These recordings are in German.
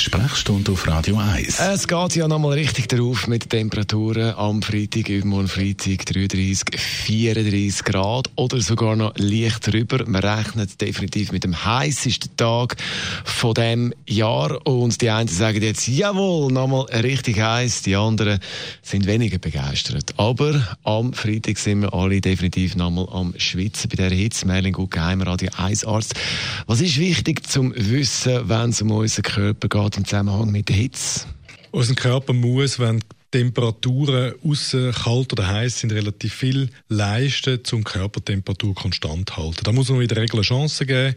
Sprechstunde auf Radio 1. Es geht ja nochmal richtig darauf mit Temperaturen am Freitag, übermorgen Freitag 33, 34 Grad oder sogar noch leicht drüber. Man rechnet definitiv mit dem heißesten Tag von dem Jahr und die einen sagen jetzt, jawohl, nochmal richtig heiß, die anderen sind weniger begeistert. Aber am Freitag sind wir alle definitiv nochmal am Schwitzen bei dieser Hitze. Merlin Gut, Geheimradio 1 Arzt. Was ist wichtig zum Wissen, wenn es um unseren Körper geht? Im Zusammenhang mit der Hitze? Unser Körper muss, wenn Temperaturen außen kalt oder heiß sind, relativ viel leisten, um Körpertemperatur konstant zu halten. Da muss man in der Regel eine geben.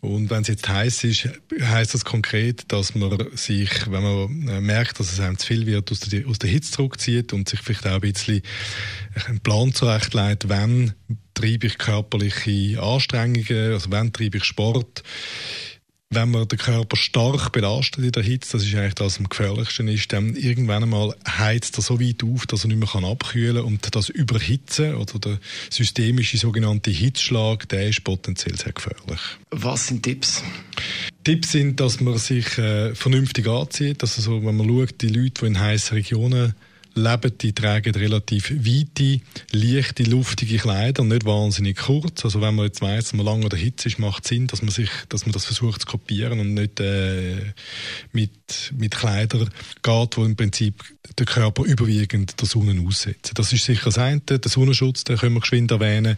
Und wenn es jetzt heiß ist, heißt das konkret, dass man sich, wenn man äh, merkt, dass es einem zu viel wird, aus der, aus der Hitze zurückzieht und sich vielleicht auch ein bisschen einen Plan zurechtlegt, wann treibe ich körperliche Anstrengungen, also wann treibe ich Sport wenn man den Körper stark belastet in der Hitze, das ist eigentlich das, was am gefährlichsten ist, dann irgendwann einmal heizt er so weit auf, dass er nicht mehr abkühlen kann und das Überhitzen oder der systemische sogenannte Hitzschlag, der ist potenziell sehr gefährlich. Was sind Tipps? Tipps sind, dass man sich äh, vernünftig anzieht, also so, wenn man schaut, die Leute, die in heißen Regionen leben, die tragen relativ weite, leichte, luftige Kleider, nicht wahnsinnig kurz. Also wenn man jetzt weiss, dass man lange in der Hitze ist, macht es Sinn, dass man sich, dass man das versucht zu kopieren und nicht äh, mit, mit Kleidern geht, wo im Prinzip der Körper überwiegend der Sonne aussetzt. Das ist sicher das eine. Der Sonnenschutz, den können wir geschwind erwähnen.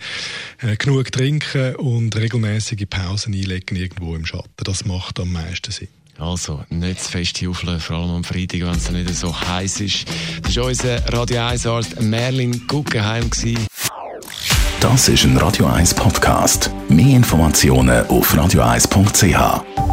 Äh, genug trinken und regelmäßige Pausen einlegen irgendwo im Schatten. Das macht am meisten Sinn. Also, nicht zu fest juffeln, vor allem am Freitag, wenn es nicht so heiß ist. Das war unser Radio 1 Arzt Merlin Guggenheim. Das ist ein Radio 1 Podcast. Mehr Informationen auf radio1.ch.